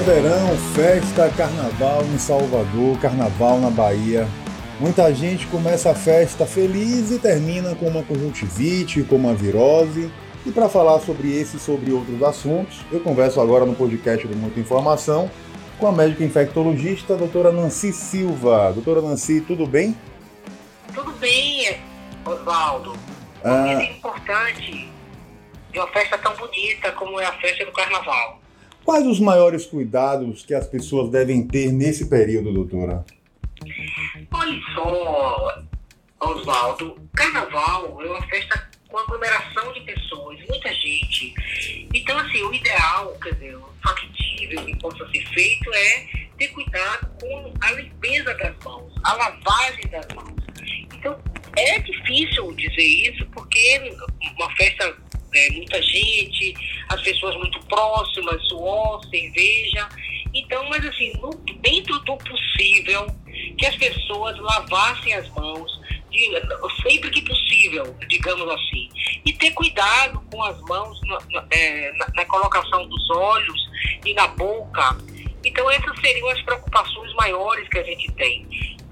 É verão, festa, carnaval em Salvador, carnaval na Bahia. Muita gente começa a festa feliz e termina com uma conjuntivite, com uma virose. E para falar sobre esse e sobre outros assuntos, eu converso agora no podcast do Muita Informação com a médica infectologista, a doutora Nancy Silva. Doutora Nancy, tudo bem? Tudo bem, Oswaldo. Ah... É importante de uma festa tão bonita como é a festa do carnaval. Quais os maiores cuidados que as pessoas devem ter nesse período, doutora? Olha só, Oswaldo, carnaval é uma festa com aglomeração de pessoas, muita gente. Então, assim, o ideal, quer dizer, o factível que possa ser feito é ter cuidado com a limpeza das mãos, a lavagem das mãos. Então, é difícil dizer isso porque uma festa é, muita gente, as pessoas muito próximas, suor, cerveja. Então, mas assim, no, dentro do possível, que as pessoas lavassem as mãos, de, sempre que possível, digamos assim. E ter cuidado com as mãos na, na, é, na, colocação dos olhos e na boca. Então, essas seriam as preocupações maiores que a gente tem.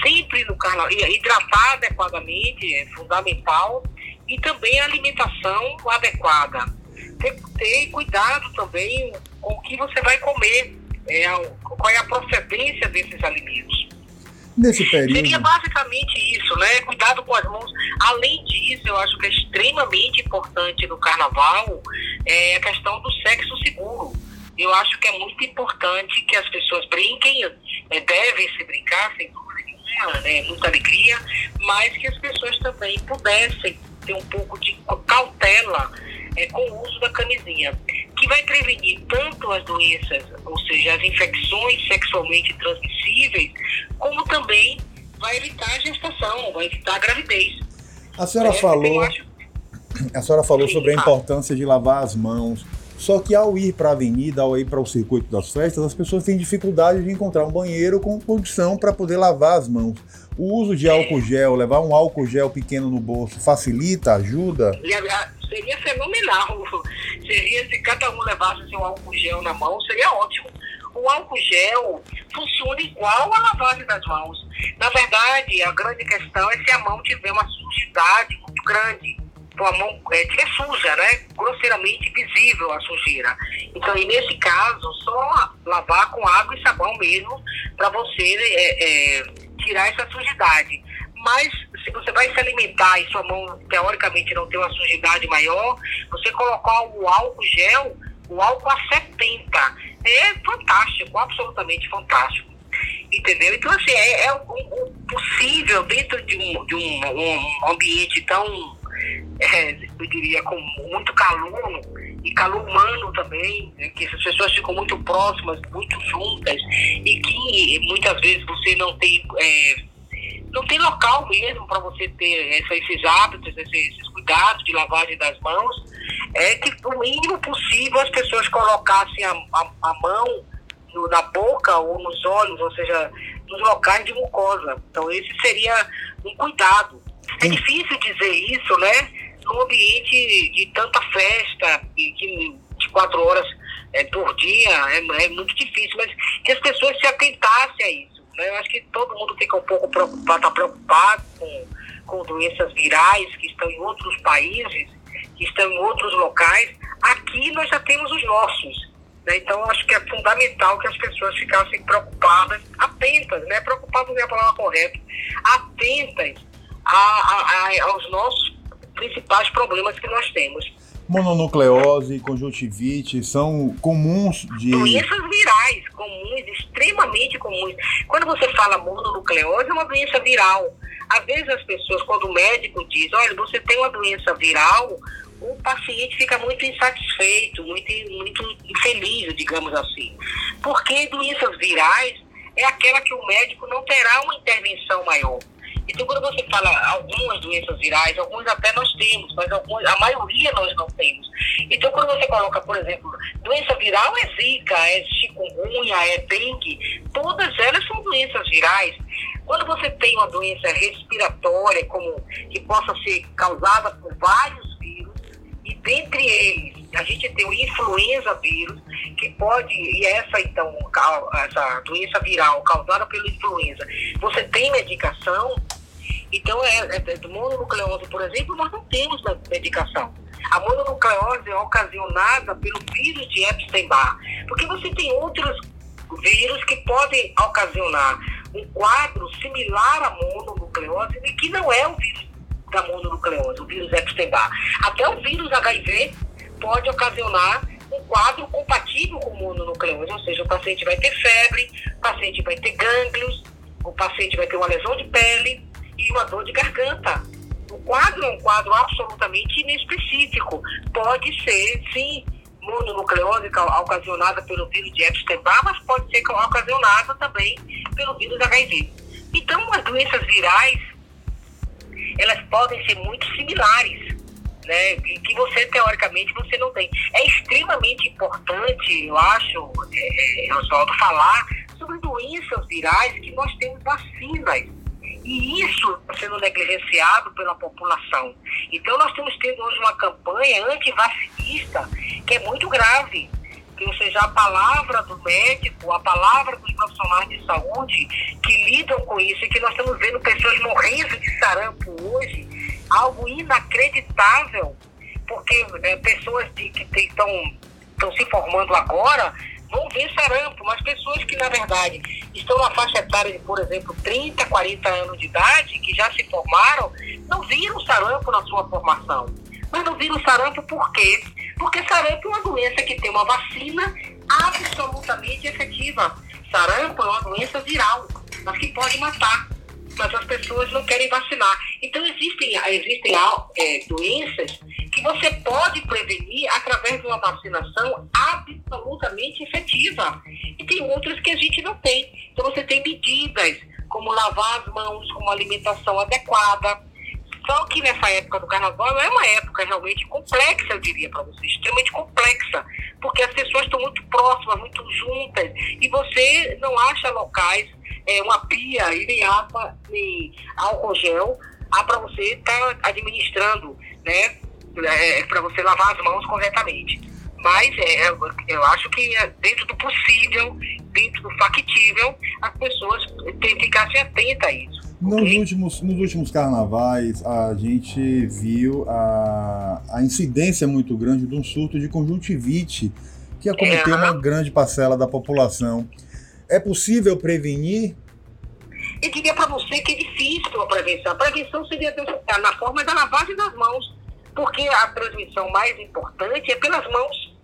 Sempre no carnaval, hidratar adequadamente é fundamental e também a alimentação adequada. Ter, ter cuidado também com o que você vai comer, é, qual é a procedência desses alimentos. Nesse período. Seria basicamente isso, né? Cuidado com as mãos. Além disso, eu acho que é extremamente importante no carnaval é a questão do sexo seguro. Eu acho que é muito importante que as pessoas brinquem, é, devem se brincar, sem dúvida nenhuma, né? muita alegria, mas que as pessoas também pudessem ter um pouco de cautela é, com o uso da camisinha, que vai prevenir tanto as doenças, ou seja, as infecções sexualmente transmissíveis, como também vai evitar a gestação, vai evitar a gravidez. A senhora é, falou, acho... a senhora falou Sim, sobre a importância de lavar as mãos. Só que ao ir para a avenida, ao ir para o circuito das festas, as pessoas têm dificuldade de encontrar um banheiro com condição para poder lavar as mãos. O uso de álcool gel, levar um álcool gel pequeno no bolso, facilita, ajuda? Seria fenomenal. Seria se cada um levasse seu álcool gel na mão, seria ótimo. O álcool gel funciona igual a lavagem das mãos. Na verdade, a grande questão é se a mão tiver uma sujidade muito grande. Então a mão é, tiver suja, né? Grosseiramente visível a sujeira. Então, e nesse caso, só lavar com água e sabão mesmo, para você é, é, tirar essa sujidade. Mas se você vai se alimentar e sua mão teoricamente não tem uma sujidade maior, você colocar o álcool gel, o álcool a 70, é fantástico, absolutamente fantástico. Entendeu? Então, assim, é, é o possível dentro de um, de um, um ambiente tão, é, eu diria, com muito calor e calor humano também, né, que as pessoas ficam muito próximas, muito juntas, e que muitas vezes você não tem, é, não tem local mesmo para você ter essa, esses hábitos, esses, cuidados de lavagem das mãos, é que o mínimo possível as pessoas colocassem a, a, a mão no, na boca ou nos olhos, ou seja, nos locais de mucosa. Então esse seria um cuidado. É difícil dizer isso, né? num ambiente de tanta festa e de 24 horas é, por dia, é, é, muito difícil, mas que as pessoas se atentassem a isso. Né? Eu acho que todo mundo fica um pouco preocupado, está preocupado com, com doenças virais que estão em outros países, que estão em outros locais. Aqui nós já temos os nossos. Né? Então, acho que é fundamental que as pessoas ficassem preocupadas, atentas, né? Preocupadas é a palavra correta, atentas a, a, a, aos nossos principais problemas que nós temos. Mononucleose conjuntivite são comuns de. Doenças virais, comuns, extremamente comuns. Quando você fala mononucleose, é uma doença viral. Às vezes as pessoas, quando o médico diz, olha, você tem uma doença viral, o paciente fica muito insatisfeito, muito, muito infeliz, digamos assim. Porque doenças virais é aquela que o médico não terá uma intervenção maior. Então, quando você fala algumas doenças virais, algumas até nós temos, mas algumas, a maioria nós não temos. Então, quando você coloca, por exemplo, doença viral é zika, é chikungunya, é dengue, todas elas são doenças virais. Quando você tem uma doença respiratória, como que possa ser causada por vários vírus, e dentre eles a gente tem o influenza vírus, que pode, e essa então, essa doença viral causada pela influenza, você tem medicação, então é, é, é mononucleose, por exemplo, nós não temos medicação. A mononucleose é ocasionada pelo vírus de Epstein-Barr, porque você tem outros vírus que podem ocasionar um quadro similar à mononucleose e que não é o vírus da mononucleose, o vírus Epstein-Barr. Até o vírus HIV pode ocasionar um quadro compatível com mononucleose, ou seja, o paciente vai ter febre, o paciente vai ter gânglios, o paciente vai ter uma lesão de pele e uma dor de garganta. O quadro é um quadro absolutamente inespecífico. Pode ser, sim, mononucleose ocasionada pelo vírus de Epstein-Barr, mas pode ser ocasionada também pelo vírus HIV. Então, as doenças virais, elas podem ser muito similares, né? Que você, teoricamente, você não tem. É extremamente importante, eu acho, é, é falar sobre doenças virais que nós temos vacinas. E isso está sendo negligenciado pela população. Então, nós temos tido hoje uma campanha antivacinista que é muito grave. Ou seja, a palavra do médico, a palavra dos profissionais de saúde que lidam com isso e que nós estamos vendo pessoas morrendo de sarampo hoje, algo inacreditável, porque é, pessoas de, que estão se formando agora vão ver sarampo, mas pessoas que, na verdade, estão na faixa etária de, por exemplo, 30, 40 anos de idade, que já se formaram, não viram sarampo na sua formação. Mas não viram sarampo por quê? Porque sarampo é uma doença que tem uma vacina absolutamente efetiva. Sarampo é uma doença viral, mas que pode matar. Mas as pessoas não querem vacinar. Então, existem, existem é, doenças que você pode prevenir através de uma vacinação absolutamente efetiva. E tem outras que a gente não tem. Então você tem medidas como lavar as mãos com uma alimentação adequada. Só que nessa época do carnaval é uma época realmente complexa, eu diria para você, extremamente complexa, porque as pessoas estão muito próximas, muito juntas, e você não acha locais, é, uma pia e nem água, nem álcool gel, para você estar tá administrando, né? É, para você lavar as mãos corretamente. Mas é, eu acho que é dentro do possível, dentro do factível, as pessoas têm que ficar atentas a isso. Nos, okay? últimos, nos últimos carnavais, a gente viu a, a incidência muito grande de um surto de conjuntivite que acometeu é. uma grande parcela da população. É possível prevenir? Eu diria para você que é difícil a prevenção. A prevenção seria na forma da lavagem das mãos porque a transmissão mais importante é pelas mãos.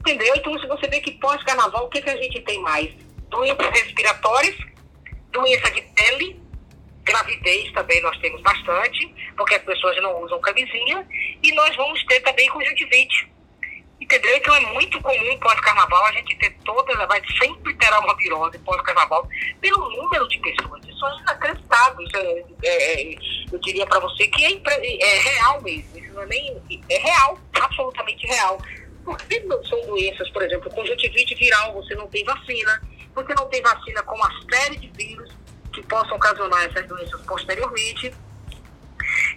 Entendeu? Então, se você vê que pós-carnaval, o que, que a gente tem mais? Doenças respiratórias, doença de pele, gravidez também nós temos bastante, porque as pessoas não usam camisinha, e nós vamos ter também conjuntivite. Entendeu? Então é muito comum pós-carnaval a gente ter todas, vai sempre terá uma virose pós-carnaval, pelo número de pessoas. Isso inacreditável. Isso é, é, é eu diria para você que é, é real mesmo não é nem. É real, absolutamente real. Porque são doenças, por exemplo, conjuntivite viral, você não tem vacina, você não tem vacina com uma série de vírus que possam ocasionar essas doenças posteriormente.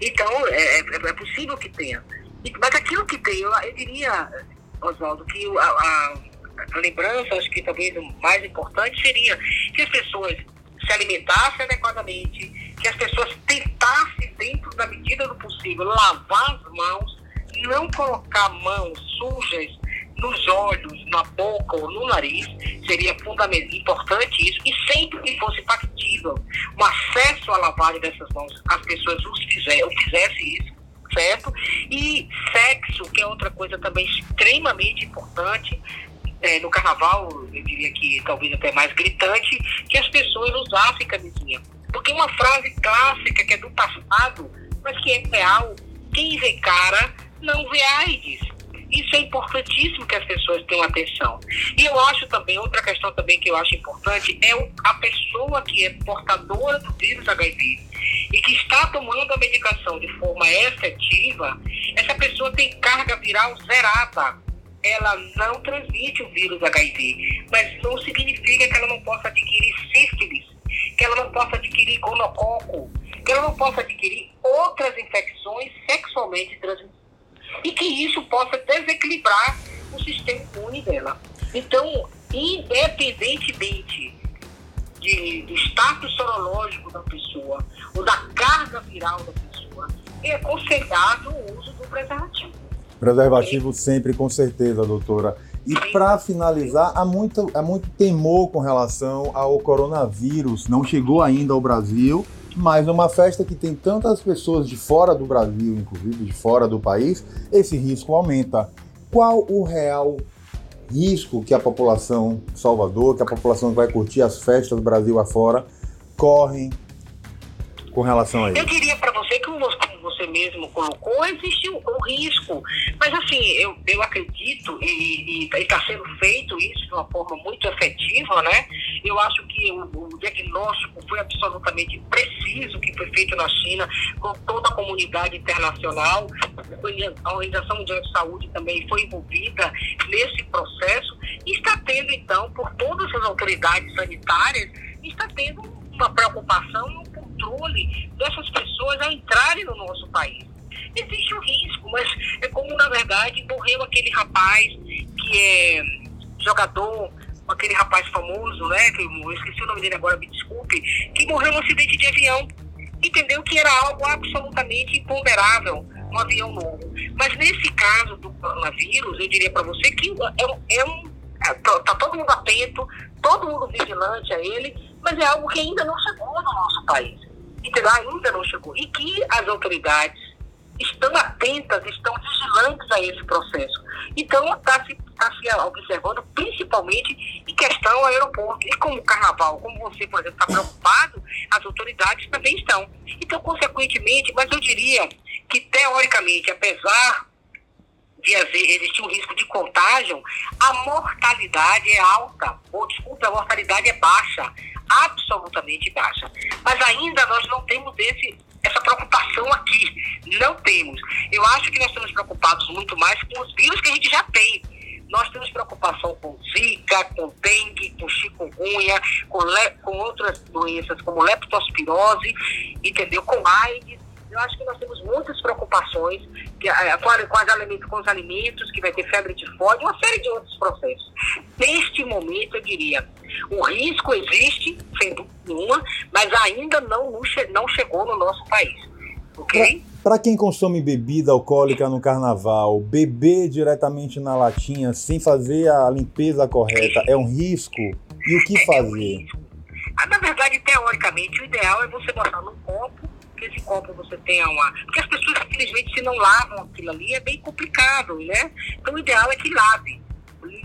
Então, é, é, é possível que tenha. Mas aquilo que tem, eu, eu diria, Oswaldo, que a, a, a lembrança, acho que talvez o mais importante seria que as pessoas se alimentassem adequadamente, que as pessoas tentassem, dentro da medida do possível, lavar as mãos, não colocar mãos sujas nos olhos, na boca ou no nariz, seria fundamental, importante isso, e sempre que fosse factível o acesso à lavagem dessas mãos, as pessoas os fizer, fizessem isso, certo? E sexo, que é outra coisa também extremamente importante, é, no carnaval, eu diria que talvez até mais gritante, que as pessoas usassem camisinha. Porque uma frase clássica que é do passado, mas que é real, quem vê cara não vê AIDS. Isso é importantíssimo que as pessoas tenham atenção. E eu acho também, outra questão também que eu acho importante é a pessoa que é portadora do vírus HIV e que está tomando a medicação de forma efetiva, essa pessoa tem carga viral zerada ela não transmite o vírus HIV, mas não significa que ela não possa adquirir sífilis, que ela não possa adquirir gonococo, que ela não possa adquirir outras infecções sexualmente transmissíveis e que isso possa desequilibrar o sistema imune dela. Então, independentemente de, do status sorológico da pessoa ou da carga viral da pessoa, é aconselhado o uso do preservativo. Preservativo sempre, com certeza, doutora. E para finalizar, há muito, há muito temor com relação ao coronavírus. Não chegou ainda ao Brasil, mas numa festa que tem tantas pessoas de fora do Brasil, inclusive de fora do país, esse risco aumenta. Qual o real risco que a população de Salvador, que a população que vai curtir as festas do Brasil afora, correm com relação a isso? Eu diria para você que, como você mesmo colocou, existe um, um risco. Mas, assim, eu, eu acredito, e está sendo feito isso de uma forma muito efetiva, né? Eu acho que o, o, diagnóstico foi absolutamente preciso que foi feito na China, com toda a comunidade internacional. A Organização Mundial de Saúde também foi envolvida nesse processo e está tendo, então, por todas as autoridades sanitárias, está tendo uma preocupação e um controle dessas pessoas a entrarem no nosso país. Existe o um risco, mas é como, na verdade, morreu aquele rapaz que é jogador, aquele rapaz famoso, né? Que eu esqueci o nome dele agora, me desculpe, que morreu num acidente de avião. Entendeu que era algo absolutamente imponderável um avião novo. Mas nesse caso do coronavírus, eu diria para você que é um, é um é, tá, tá todo mundo atento, todo mundo vigilante a ele, mas é algo que ainda não chegou no nosso país. Entendeu? Ainda não chegou. E que as autoridades estão atentas, estão vigilantes a esse processo. Então, está se, tá se observando principalmente em questão ao aeroporto. E como o carnaval, como você, por exemplo, está preocupado, as autoridades também estão. Então, consequentemente, mas eu diria que, teoricamente, apesar de existir um risco de contágio, a mortalidade é alta, ou desculpa, a mortalidade é baixa, absolutamente baixa. Mas ainda nós não temos esse, essa preocupação aqui, não temos. Eu acho que nós estamos preocupados muito mais com os vírus que a gente já tem. Nós temos preocupação com zika, com dengue, com chikungunya, com, le, com outras doenças como leptospirose, entendeu? Com AIDS eu acho que nós temos muitas preocupações que, é, com, com, as alimentos, com os alimentos, que vai ter febre de fome, uma série de outros processos. Neste momento, eu diria, o risco existe, sem dúvida nenhuma, mas ainda não, não chegou no nosso país. Ok? Para quem consome bebida alcoólica no carnaval, beber diretamente na latinha sem fazer a limpeza correta é um risco? E o que fazer? É um ah, na verdade, teoricamente, o ideal é você botar num copo que esse copo você tenha uma. Porque as pessoas, infelizmente, se não lavam aquilo ali, é bem complicado, né? Então, o ideal é que lave.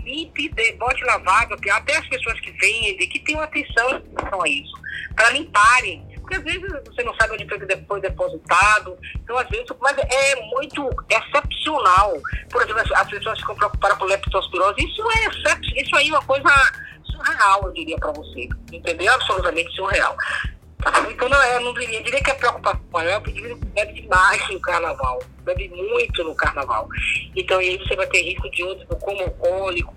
Limpe, de, bote lavado, até as pessoas que vendem, que tenham atenção a isso, para limparem. Porque às vezes você não sabe onde foi depositado. Então, às vezes, mas é muito excepcional. Por exemplo, as pessoas ficam preocupadas com leptospirose. Isso é isso aí é uma coisa surreal, eu diria para você. Entendeu? Absolutamente surreal. Então não é, não diria, diria que é preocupação maior, porque bebe demais no carnaval, bebe muito no carnaval. Então aí você vai ter risco de outros, como alcoólico,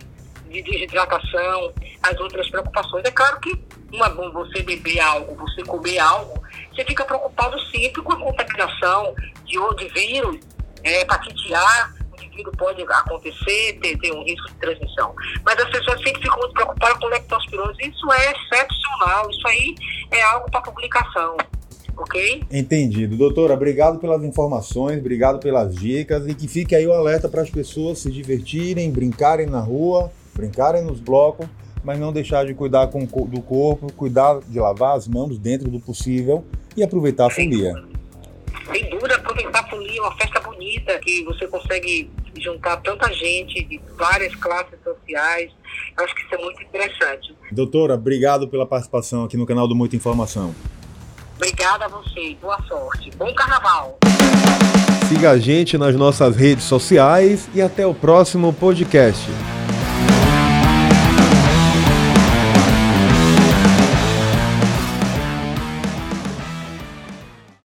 de desidratação, as outras preocupações. É claro que uma, você beber algo, você comer algo, você fica preocupado sempre com a contaminação de, de vírus, é, hepatite A, pode acontecer, ter, ter um risco de transmissão. Mas as pessoas sempre ficam muito preocupadas com leptospirose. Isso é excepcional, isso aí é algo para publicação. Ok? Entendido. Doutora, obrigado pelas informações, obrigado pelas dicas e que fique aí o alerta para as pessoas se divertirem, brincarem na rua, brincarem nos blocos, mas não deixar de cuidar com, do corpo, cuidar de lavar as mãos dentro do possível e aproveitar a folia. Sem dúvida, aproveitar a folia, uma festa bonita que você consegue juntar tanta gente de várias classes sociais. Acho que isso é muito interessante. Doutora, obrigado pela participação aqui no canal do Muita Informação. Obrigada a você, boa sorte. Bom carnaval. Siga a gente nas nossas redes sociais e até o próximo podcast.